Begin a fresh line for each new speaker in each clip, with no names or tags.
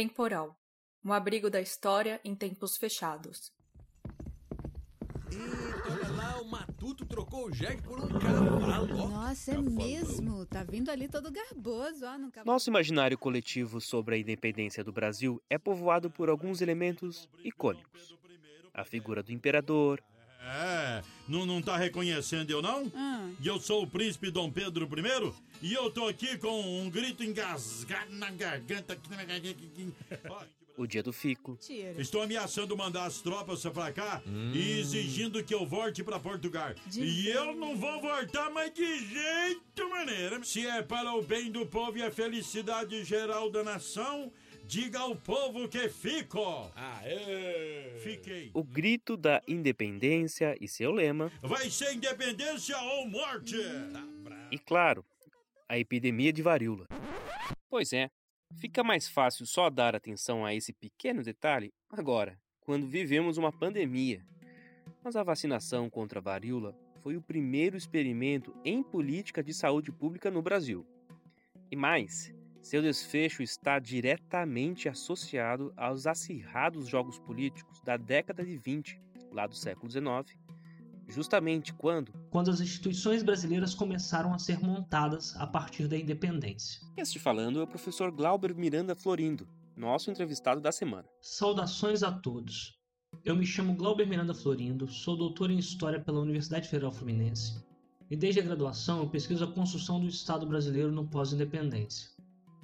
Temporal um abrigo da história em tempos fechados.
Eita, olha lá, o Matuto trocou o jegue por um cavalo.
Nossa, é tá mesmo. Tá vindo ali todo garboso, ó, no
Nosso imaginário coletivo sobre a independência do Brasil é povoado por alguns elementos icônicos. A figura do imperador,
é, não, não tá reconhecendo eu não?
Ah.
E eu sou o príncipe Dom Pedro I e eu tô aqui com um grito engasgado na garganta.
O dia do fico.
Tira.
Estou ameaçando mandar as tropas pra cá hum. e exigindo que eu volte pra Portugal. De e eu não vou voltar mais de jeito maneira. Se é para o bem do povo e a felicidade geral da nação, Diga ao povo que fico!
Aê!
Fiquei.
O grito da independência e seu lema.
Vai ser independência ou morte!
Tá e claro, a epidemia de varíola. Pois é, fica mais fácil só dar atenção a esse pequeno detalhe agora, quando vivemos uma pandemia. Mas a vacinação contra a varíola foi o primeiro experimento em política de saúde pública no Brasil. E mais, seu desfecho está diretamente associado aos acirrados jogos políticos da década de 20, lá do século XIX, justamente quando
quando as instituições brasileiras começaram a ser montadas a partir da independência.
Este falando é o professor Glauber Miranda Florindo, nosso entrevistado da semana.
Saudações a todos. Eu me chamo Glauber Miranda Florindo, sou doutor em História pela Universidade Federal Fluminense e desde a graduação eu pesquiso a construção do Estado brasileiro no pós-independência.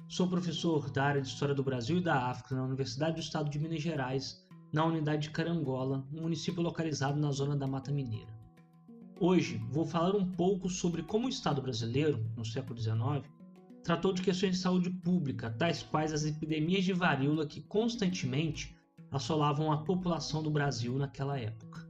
Sou professor da área de História do Brasil e da África na Universidade do Estado de Minas Gerais, na unidade de Carangola, um município localizado na zona da Mata Mineira. Hoje vou falar um pouco sobre como o Estado brasileiro, no século XIX, tratou de questões de saúde pública, tais quais as epidemias de varíola que constantemente assolavam a população do Brasil naquela época.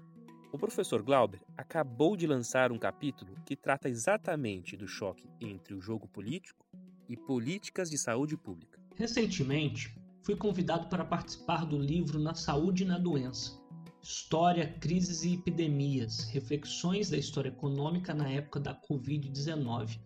O professor Glauber acabou de lançar um capítulo que trata exatamente do choque entre o jogo político e políticas de saúde pública.
Recentemente, fui convidado para participar do livro Na Saúde e na Doença. História, crises e epidemias, reflexões da história econômica na época da Covid-19.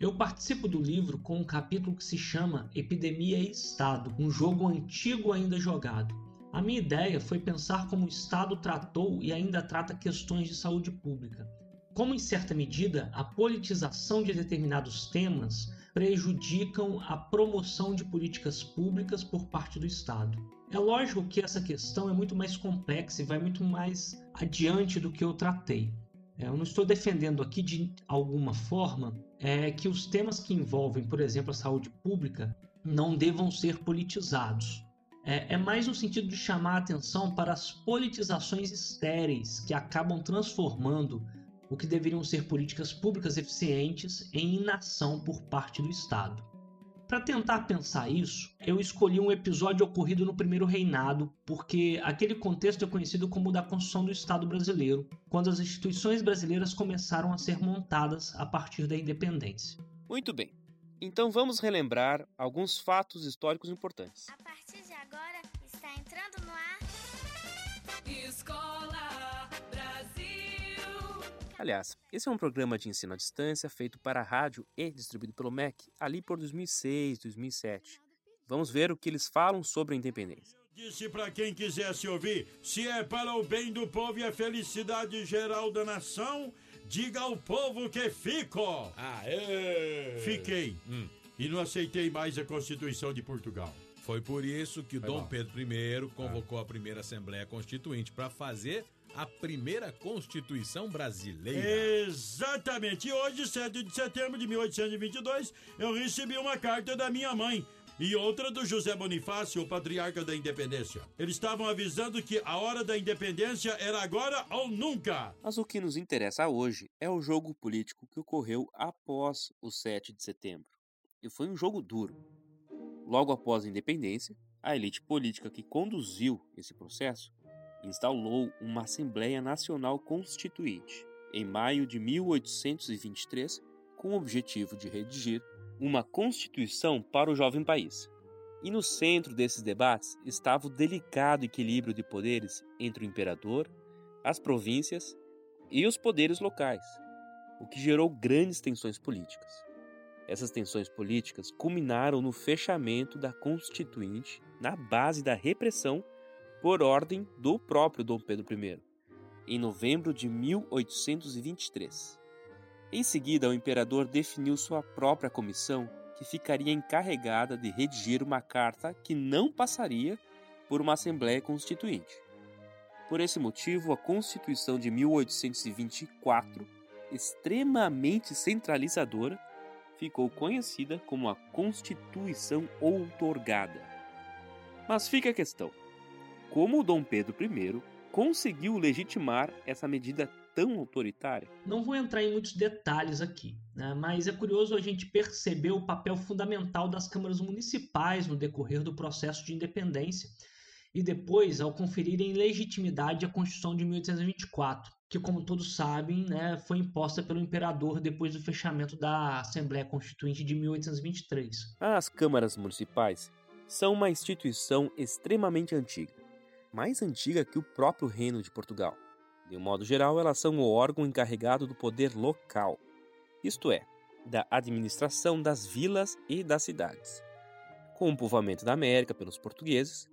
Eu participo do livro com um capítulo que se chama Epidemia e Estado, um jogo antigo ainda jogado. A minha ideia foi pensar como o Estado tratou e ainda trata questões de saúde pública. Como, em certa medida, a politização de determinados temas prejudicam a promoção de políticas públicas por parte do Estado. É lógico que essa questão é muito mais complexa e vai muito mais adiante do que eu tratei. É, eu não estou defendendo aqui de alguma forma é, que os temas que envolvem, por exemplo, a saúde pública não devam ser politizados. É, é mais no sentido de chamar a atenção para as politizações estéreis que acabam transformando o que deveriam ser políticas públicas eficientes em inação por parte do Estado. Para tentar pensar isso, eu escolhi um episódio ocorrido no primeiro reinado, porque aquele contexto é conhecido como o da construção do Estado brasileiro, quando as instituições brasileiras começaram a ser montadas a partir da independência.
Muito bem. Então vamos relembrar alguns fatos históricos importantes.
A partir
Aliás, esse é um programa de ensino à distância feito para a rádio e distribuído pelo MEC ali por 2006, 2007. Vamos ver o que eles falam sobre a independência.
Disse para quem quisesse ouvir: se é para o bem do povo e a felicidade geral da nação, diga ao povo que fico.
Aê!
Fiquei. Hum. E não aceitei mais a Constituição de Portugal.
Foi por isso que Foi Dom bom. Pedro I convocou ah. a primeira Assembleia Constituinte para fazer a primeira Constituição brasileira.
Exatamente. E hoje, 7 de setembro de 1822, eu recebi uma carta da minha mãe e outra do José Bonifácio, o patriarca da independência. Eles estavam avisando que a hora da independência era agora ou nunca.
Mas o que nos interessa hoje é o jogo político que ocorreu após o 7 de setembro. E foi um jogo duro. Logo após a independência, a elite política que conduziu esse processo instalou uma Assembleia Nacional Constituinte em maio de 1823 com o objetivo de redigir uma Constituição para o jovem país. E no centro desses debates estava o delicado equilíbrio de poderes entre o imperador, as províncias e os poderes locais, o que gerou grandes tensões políticas. Essas tensões políticas culminaram no fechamento da Constituinte na base da repressão por ordem do próprio Dom Pedro I, em novembro de 1823. Em seguida, o imperador definiu sua própria comissão, que ficaria encarregada de redigir uma carta que não passaria por uma Assembleia Constituinte. Por esse motivo, a Constituição de 1824, extremamente centralizadora, ficou conhecida como a Constituição Outorgada. Mas fica a questão: como Dom Pedro I conseguiu legitimar essa medida tão autoritária?
Não vou entrar em muitos detalhes aqui, né? mas é curioso a gente perceber o papel fundamental das câmaras municipais no decorrer do processo de independência e depois ao conferirem legitimidade à Constituição de 1824, que, como todos sabem, né, foi imposta pelo imperador depois do fechamento da Assembleia Constituinte de 1823.
As câmaras municipais são uma instituição extremamente antiga mais antiga que o próprio Reino de Portugal. De um modo geral, elas são o órgão encarregado do poder local, isto é, da administração das vilas e das cidades. Com o povoamento da América pelos portugueses,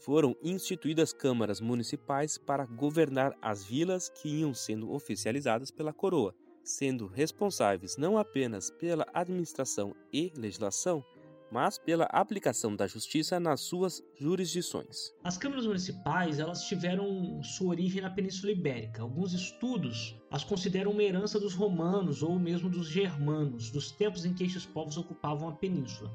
foram instituídas câmaras municipais para governar as vilas que iam sendo oficializadas pela coroa, sendo responsáveis não apenas pela administração e legislação, mas pela aplicação da justiça nas suas jurisdições.
As câmaras municipais elas tiveram sua origem na Península Ibérica. Alguns estudos as consideram uma herança dos romanos ou mesmo dos germanos, dos tempos em que estes povos ocupavam a península.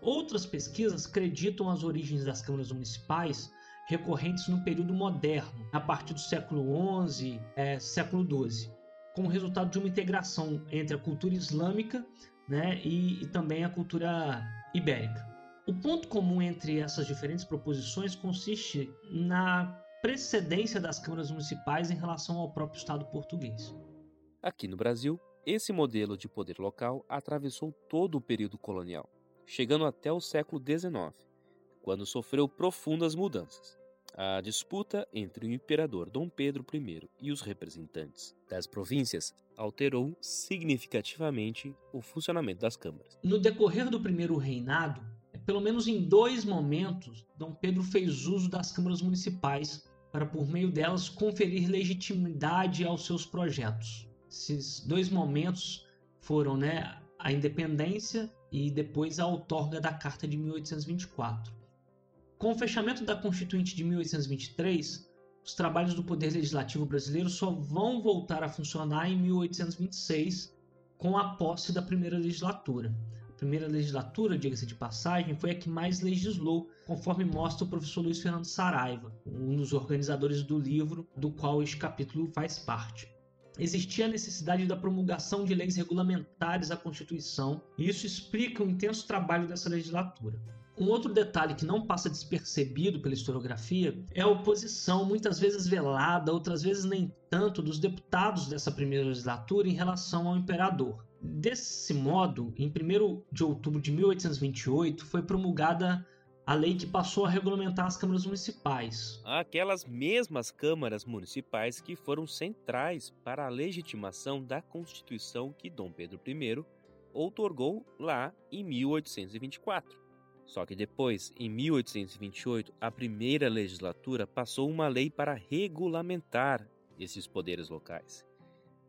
Outras pesquisas acreditam as origens das câmaras municipais recorrentes no período moderno, a partir do século XI, é, século XII, como resultado de uma integração entre a cultura islâmica né, e, e também a cultura ibérica. O ponto comum entre essas diferentes proposições consiste na precedência das câmaras municipais em relação ao próprio Estado português.
Aqui no Brasil, esse modelo de poder local atravessou todo o período colonial, chegando até o século XIX, quando sofreu profundas mudanças. A disputa entre o imperador Dom Pedro I e os representantes das províncias alterou significativamente o funcionamento das câmaras.
No decorrer do primeiro reinado, pelo menos em dois momentos, Dom Pedro fez uso das câmaras municipais para, por meio delas, conferir legitimidade aos seus projetos. Esses dois momentos foram né, a independência e depois a outorga da Carta de 1824. Com o fechamento da Constituinte de 1823, os trabalhos do Poder Legislativo brasileiro só vão voltar a funcionar em 1826, com a posse da primeira legislatura. A primeira legislatura, diga-se de passagem, foi a que mais legislou, conforme mostra o professor Luiz Fernando Saraiva, um dos organizadores do livro do qual este capítulo faz parte. Existia a necessidade da promulgação de leis regulamentares à Constituição, e isso explica o intenso trabalho dessa legislatura. Um outro detalhe que não passa despercebido pela historiografia é a oposição, muitas vezes velada, outras vezes nem tanto, dos deputados dessa primeira legislatura em relação ao imperador. Desse modo, em 1 de outubro de 1828, foi promulgada a lei que passou a regulamentar as câmaras municipais.
Aquelas mesmas câmaras municipais que foram centrais para a legitimação da Constituição que Dom Pedro I outorgou lá em 1824. Só que depois, em 1828, a primeira legislatura passou uma lei para regulamentar esses poderes locais.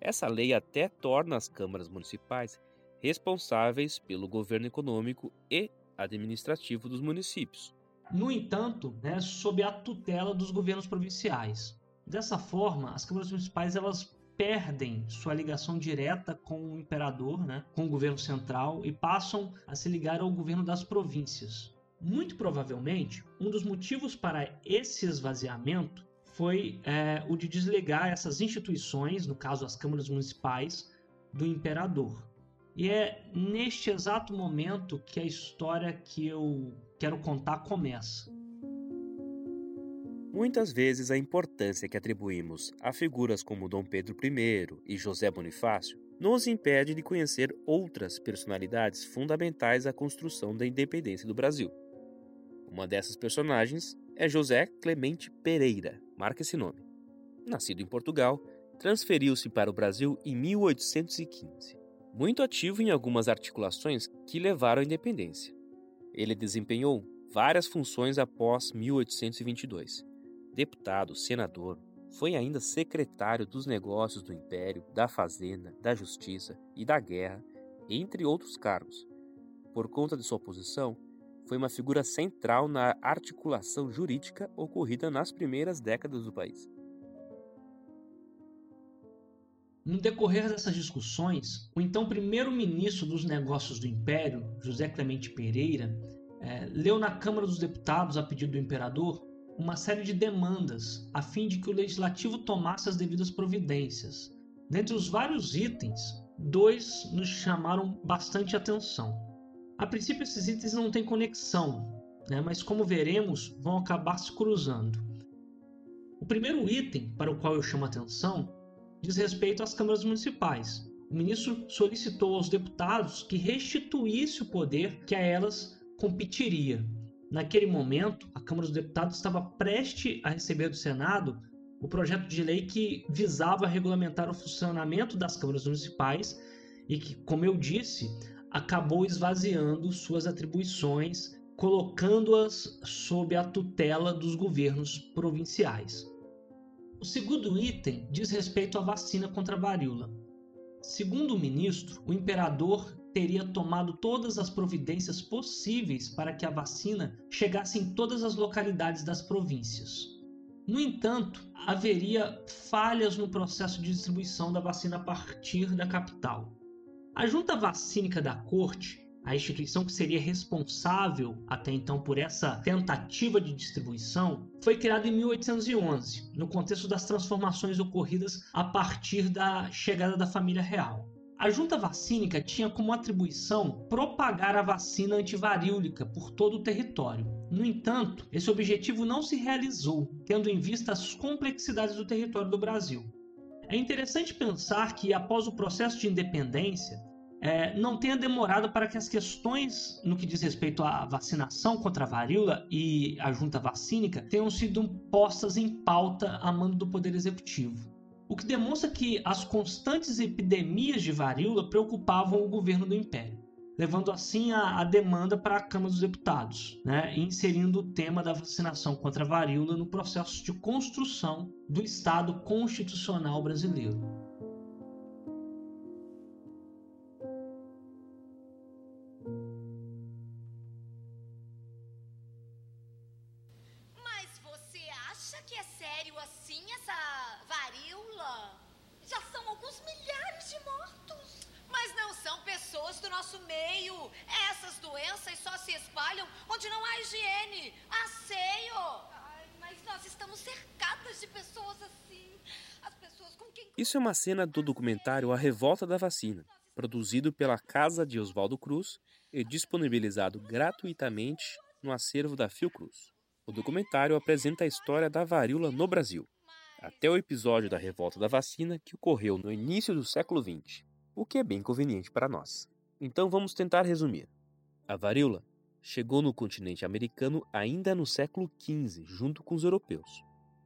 Essa lei até torna as câmaras municipais responsáveis pelo governo econômico e administrativo dos municípios.
No entanto, né, sob a tutela dos governos provinciais. Dessa forma, as câmaras municipais elas perdem sua ligação direta com o imperador, né, com o governo central, e passam a se ligar ao governo das províncias. Muito provavelmente, um dos motivos para esse esvaziamento foi é, o de desligar essas instituições, no caso as câmaras municipais, do imperador. E é neste exato momento que a história que eu quero contar começa.
Muitas vezes a importância que atribuímos a figuras como Dom Pedro I e José Bonifácio nos impede de conhecer outras personalidades fundamentais à construção da independência do Brasil. Uma dessas personagens é José Clemente Pereira, marca esse nome. Nascido em Portugal, transferiu-se para o Brasil em 1815. muito ativo em algumas articulações que levaram à independência. Ele desempenhou várias funções após 1822. Deputado, senador, foi ainda secretário dos negócios do Império, da Fazenda, da Justiça e da Guerra, entre outros cargos. Por conta de sua posição, foi uma figura central na articulação jurídica ocorrida nas primeiras décadas do país.
No decorrer dessas discussões, o então primeiro-ministro dos Negócios do Império, José Clemente Pereira, é, leu na Câmara dos Deputados, a pedido do imperador, uma série de demandas a fim de que o legislativo tomasse as devidas providências. Dentre os vários itens, dois nos chamaram bastante atenção. A princípio, esses itens não têm conexão, né, mas como veremos, vão acabar se cruzando. O primeiro item para o qual eu chamo atenção diz respeito às câmaras municipais. O ministro solicitou aos deputados que restituísse o poder que a elas competiria. Naquele momento, a Câmara dos Deputados estava prestes a receber do Senado o projeto de lei que visava regulamentar o funcionamento das câmaras municipais e que, como eu disse, acabou esvaziando suas atribuições, colocando-as sob a tutela dos governos provinciais. O segundo item diz respeito à vacina contra a varíola. Segundo o ministro, o imperador teria tomado todas as providências possíveis para que a vacina chegasse em todas as localidades das províncias. No entanto, haveria falhas no processo de distribuição da vacina a partir da capital. A junta vacínica da corte a instituição que seria responsável até então por essa tentativa de distribuição, foi criada em 1811, no contexto das transformações ocorridas a partir da chegada da família real. A junta vacínica tinha como atribuição propagar a vacina antivarílica por todo o território. No entanto, esse objetivo não se realizou, tendo em vista as complexidades do território do Brasil. É interessante pensar que, após o processo de independência, é, não tenha demorado para que as questões no que diz respeito à vacinação contra a varíola e a junta vacínica tenham sido postas em pauta a mando do Poder Executivo. O que demonstra que as constantes epidemias de varíola preocupavam o governo do Império, levando assim a, a demanda para a Câmara dos Deputados, né, inserindo o tema da vacinação contra a varíola no processo de construção do Estado constitucional brasileiro.
Isso é uma cena do documentário A Revolta da Vacina, produzido pela Casa de Oswaldo Cruz e disponibilizado gratuitamente no acervo da Fiocruz. O documentário apresenta a história da varíola no Brasil, até o episódio da Revolta da Vacina que ocorreu no início do século XX, o que é bem conveniente para nós. Então vamos tentar resumir. A varíola chegou no continente americano ainda no século XV, junto com os europeus.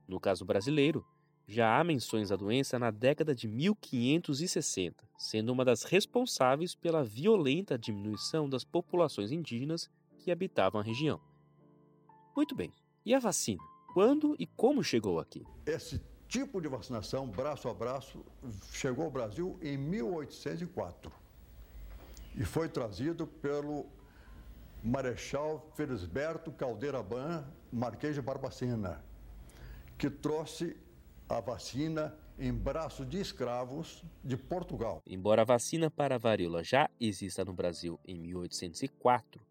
No caso brasileiro, já há menções da doença na década de 1560, sendo uma das responsáveis pela violenta diminuição das populações indígenas que habitavam a região. Muito bem, e a vacina? Quando e como chegou aqui?
Esse tipo de vacinação, braço a braço, chegou ao Brasil em 1804 e foi trazido pelo Marechal Felisberto Caldeira Ban, Marquês de Barbacena, que trouxe a vacina em braços de escravos de Portugal.
Embora a vacina para a varíola já exista no Brasil em 1804,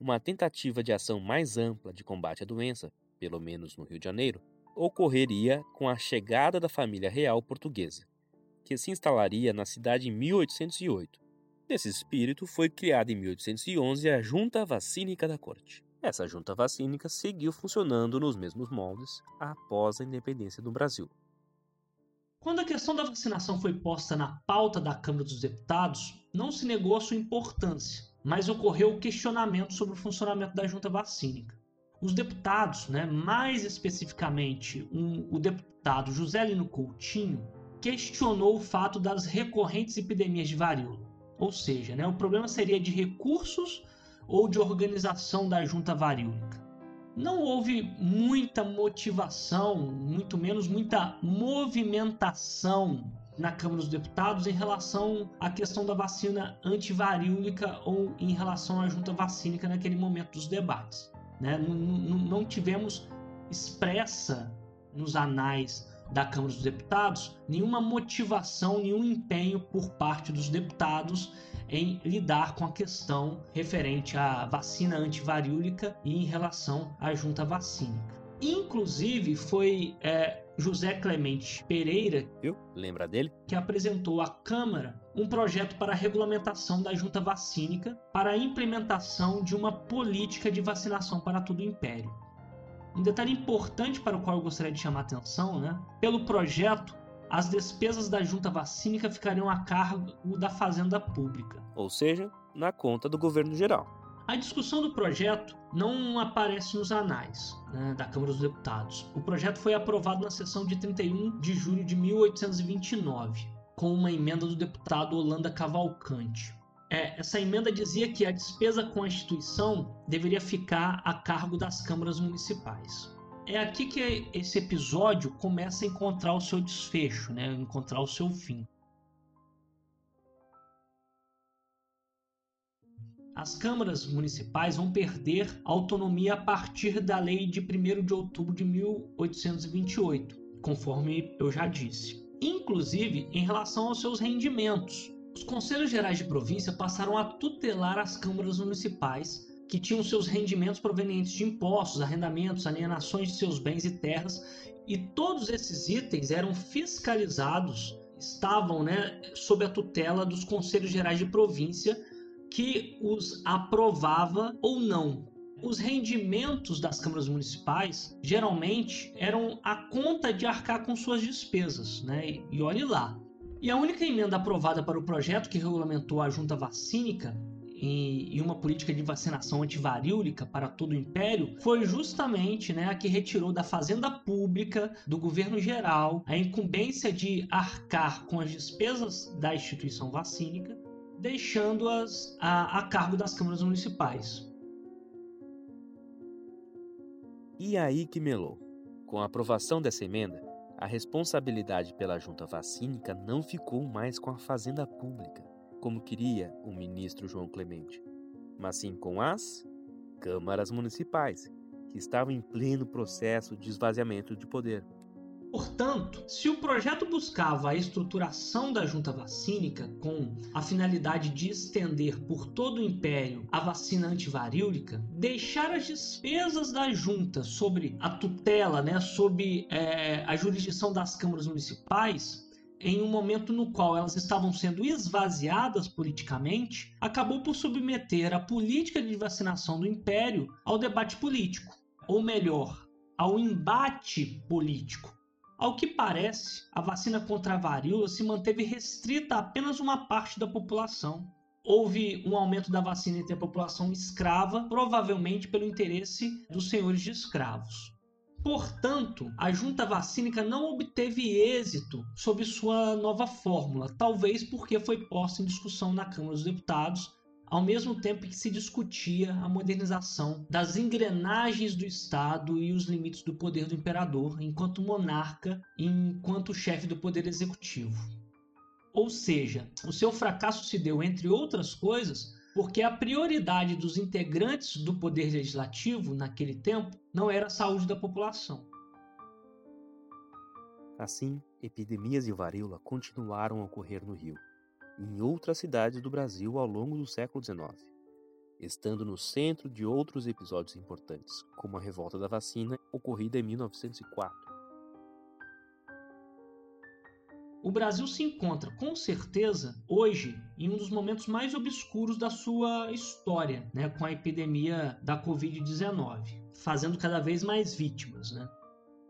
uma tentativa de ação mais ampla de combate à doença, pelo menos no Rio de Janeiro, ocorreria com a chegada da família real portuguesa, que se instalaria na cidade em 1808. Nesse espírito, foi criada em 1811 a Junta Vacínica da Corte. Essa junta vacínica seguiu funcionando nos mesmos moldes após a independência do Brasil.
Quando a questão da vacinação foi posta na pauta da Câmara dos Deputados, não se negou a sua importância, mas ocorreu o questionamento sobre o funcionamento da junta vacínica. Os deputados, né, mais especificamente um, o deputado José Lino Coutinho, questionou o fato das recorrentes epidemias de varíola. Ou seja, né, o problema seria de recursos ou de organização da junta varíolica. Não houve muita motivação, muito menos muita movimentação na Câmara dos Deputados em relação à questão da vacina antivaríolica ou em relação à junta vacínica naquele momento dos debates. Né? Não, tivemos expressa nos anais da Câmara dos Deputados nenhuma motivação, nenhum empenho por parte dos deputados em lidar com a questão referente à vacina antivaríolica e em relação à junta vacínica. Inclusive, foi é, José Clemente Pereira,
viu? Lembra dele?
Que apresentou à Câmara um projeto para a regulamentação da junta vacínica para a implementação de uma política de vacinação para todo o império. Um detalhe importante para o qual eu gostaria de chamar a atenção, né? Pelo projeto, as despesas da junta vacínica ficariam a cargo da Fazenda Pública.
Ou seja, na conta do governo geral.
A discussão do projeto não aparece nos anais né, da Câmara dos Deputados. O projeto foi aprovado na sessão de 31 de julho de 1829, com uma emenda do deputado Holanda Cavalcante. É, essa emenda dizia que a despesa com a instituição deveria ficar a cargo das câmaras municipais. É aqui que esse episódio começa a encontrar o seu desfecho, né, encontrar o seu fim. as câmaras municipais vão perder autonomia a partir da lei de 1 de outubro de 1828, conforme eu já disse. Inclusive em relação aos seus rendimentos. Os conselhos gerais de província passaram a tutelar as câmaras municipais, que tinham seus rendimentos provenientes de impostos, arrendamentos, alienações de seus bens e terras, e todos esses itens eram fiscalizados, estavam né, sob a tutela dos conselhos gerais de província que os aprovava ou não. Os rendimentos das câmaras municipais geralmente eram a conta de arcar com suas despesas, né? E olhe lá. E a única emenda aprovada para o projeto que regulamentou a junta vacínica e uma política de vacinação antivarílica para todo o império foi justamente né, a que retirou da fazenda pública, do governo geral, a incumbência de arcar com as despesas da instituição vacínica deixando-as a, a cargo das câmaras municipais.
E aí que melou. Com a aprovação dessa emenda, a responsabilidade pela junta vacínica não ficou mais com a fazenda pública, como queria o ministro João Clemente, mas sim com as câmaras municipais, que estavam em pleno processo de esvaziamento de poder.
Portanto, se o projeto buscava a estruturação da junta vacínica com a finalidade de estender por todo o império a vacina antivarílica, deixar as despesas da junta sobre a tutela, né, sob é, a jurisdição das câmaras municipais, em um momento no qual elas estavam sendo esvaziadas politicamente, acabou por submeter a política de vacinação do império ao debate político, ou melhor, ao embate político ao que parece, a vacina contra a varíola se manteve restrita a apenas uma parte da população. Houve um aumento da vacina entre a população escrava, provavelmente pelo interesse dos senhores de escravos. Portanto, a junta vacínica não obteve êxito sob sua nova fórmula, talvez porque foi posta em discussão na Câmara dos Deputados ao mesmo tempo que se discutia a modernização das engrenagens do Estado e os limites do poder do imperador enquanto monarca e enquanto chefe do poder executivo. Ou seja, o seu fracasso se deu, entre outras coisas, porque a prioridade dos integrantes do poder legislativo naquele tempo não era a saúde da população.
Assim, epidemias de varíola continuaram a ocorrer no Rio em outras cidades do Brasil ao longo do século XIX, estando no centro de outros episódios importantes, como a revolta da vacina ocorrida em 1904.
O Brasil se encontra, com certeza, hoje em um dos momentos mais obscuros da sua história, né, com a epidemia da Covid-19, fazendo cada vez mais vítimas. Né?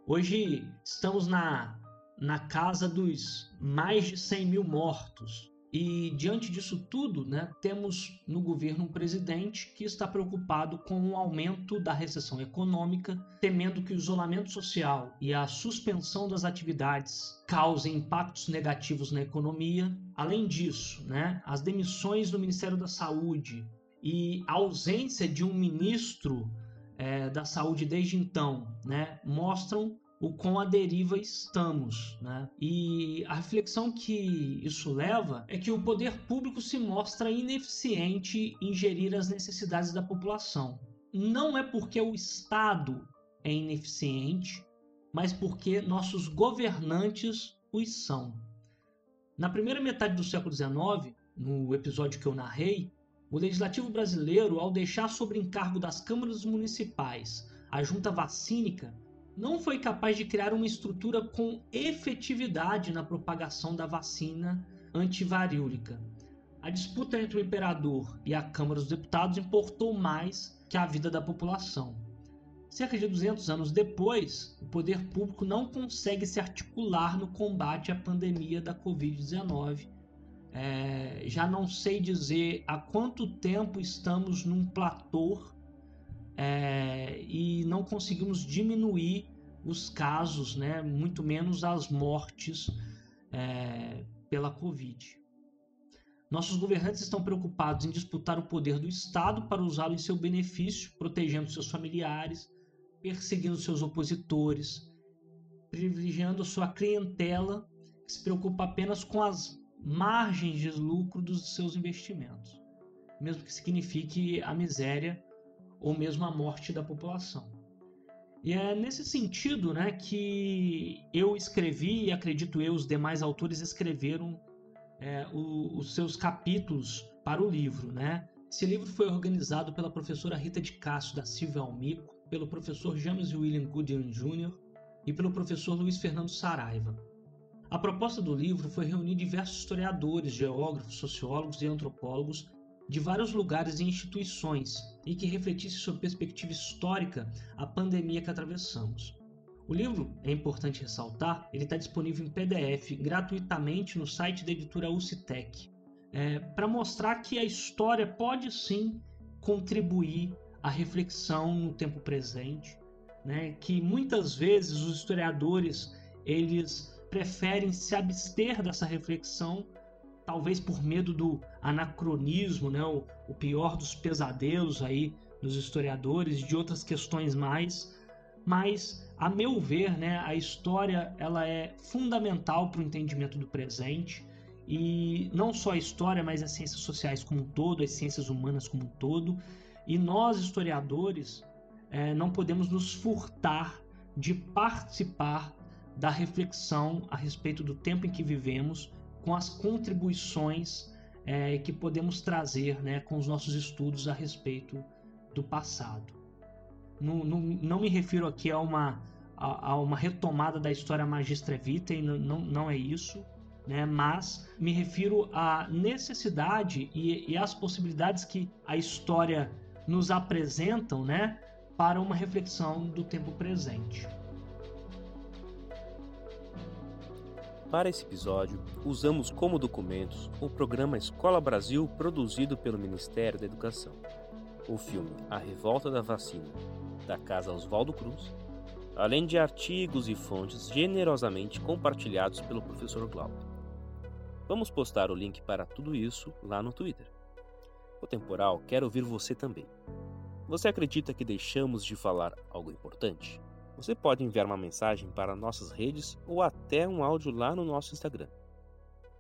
Hoje estamos na, na casa dos mais de 100 mil mortos, E diante disso tudo, né, temos no governo um presidente que está preocupado com o aumento da recessão econômica, temendo que o isolamento social e a suspensão das atividades causem impactos negativos na economia. Além disso, né, as demissões do Ministério da Saúde e a ausência de um ministro é, da Saúde desde então né, mostram o quão à deriva estamos. Né? E a reflexão que isso leva é que o poder público se mostra ineficiente em gerir as necessidades da população. Não é porque o Estado é ineficiente, mas porque nossos governantes os são. Na primeira metade do século XIX, no episódio que eu narrei, o legislativo brasileiro, ao deixar sobre encargo das câmaras municipais a junta vacínica, não foi capaz de criar uma estrutura com efetividade na propagação da vacina antivaríolica. A disputa entre o imperador e a Câmara dos Deputados importou mais que a vida da população. Cerca de 200 anos depois, o poder público não consegue se articular no combate à pandemia da Covid-19. É, já não sei dizer há quanto tempo estamos num platô é, e não conseguimos diminuir os casos, né, muito menos as mortes é, pela Covid. Nossos governantes estão preocupados em disputar o poder do Estado para usá-lo em seu benefício, protegendo seus familiares, perseguindo seus opositores, privilegiando sua clientela, que se preocupa apenas com as margens de lucro dos seus investimentos, mesmo que signifique a miséria ou mesmo a morte da população. E é nesse sentido né, que eu escrevi, e acredito eu, os demais autores escreveram é, o, os seus capítulos para o livro. Né? Esse livro foi organizado pela professora Rita de Castro da Silva Almico, pelo professor James William Goodyear Jr. e pelo professor Luiz Fernando Saraiva. A proposta do livro foi reunir diversos historiadores, geógrafos, sociólogos e antropólogos de vários lugares e instituições e que refletisse sua perspectiva histórica a pandemia que atravessamos. O livro, é importante ressaltar, ele está disponível em PDF gratuitamente no site da editora UCITEC, é, para mostrar que a história pode sim contribuir à reflexão no tempo presente, né, que muitas vezes os historiadores eles preferem se abster dessa reflexão talvez por medo do anacronismo, né, o, o pior dos pesadelos aí dos historiadores, de outras questões mais, mas a meu ver, né, a história ela é fundamental para o entendimento do presente. E não só a história, mas as ciências sociais como um todo, as ciências humanas como um todo, e nós historiadores é, não podemos nos furtar de participar da reflexão a respeito do tempo em que vivemos com as contribuições é, que podemos trazer né, com os nossos estudos a respeito do passado. Não, não, me refiro aqui a uma, a, a, uma retomada da história magistra vitae, não, não, não é isso, né, mas me refiro à necessidade e, e às possibilidades que a história nos apresentam né, para uma reflexão do tempo presente.
Para esse episódio, usamos como documentos o programa Escola Brasil produzido pelo Ministério da Educação, o filme A Revolta da Vacina, da Casa Oswaldo Cruz, além de artigos e fontes generosamente compartilhados pelo professor Glauco. Vamos postar o link para tudo isso lá no Twitter. O Temporal quer ouvir você também. Você acredita que deixamos de falar algo importante? Você pode enviar uma mensagem para nossas redes ou até um áudio lá no nosso Instagram.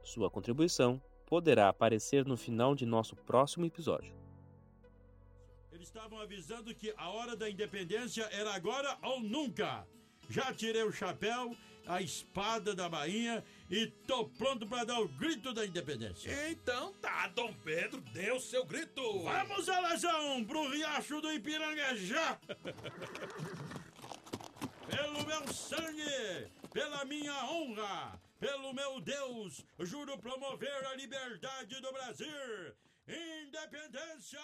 Sua contribuição poderá aparecer no final de nosso próximo episódio.
Eles estavam avisando que a hora da independência era agora ou nunca. Já tirei o chapéu, a espada da bainha e tô pronto para dar o grito da independência.
Então tá, Dom Pedro, dê o seu grito.
Vamos, Alazão, pro riacho do Ipiranga já! pelo meu sangue, pela minha honra, pelo meu Deus, juro promover a liberdade do Brasil. Independência!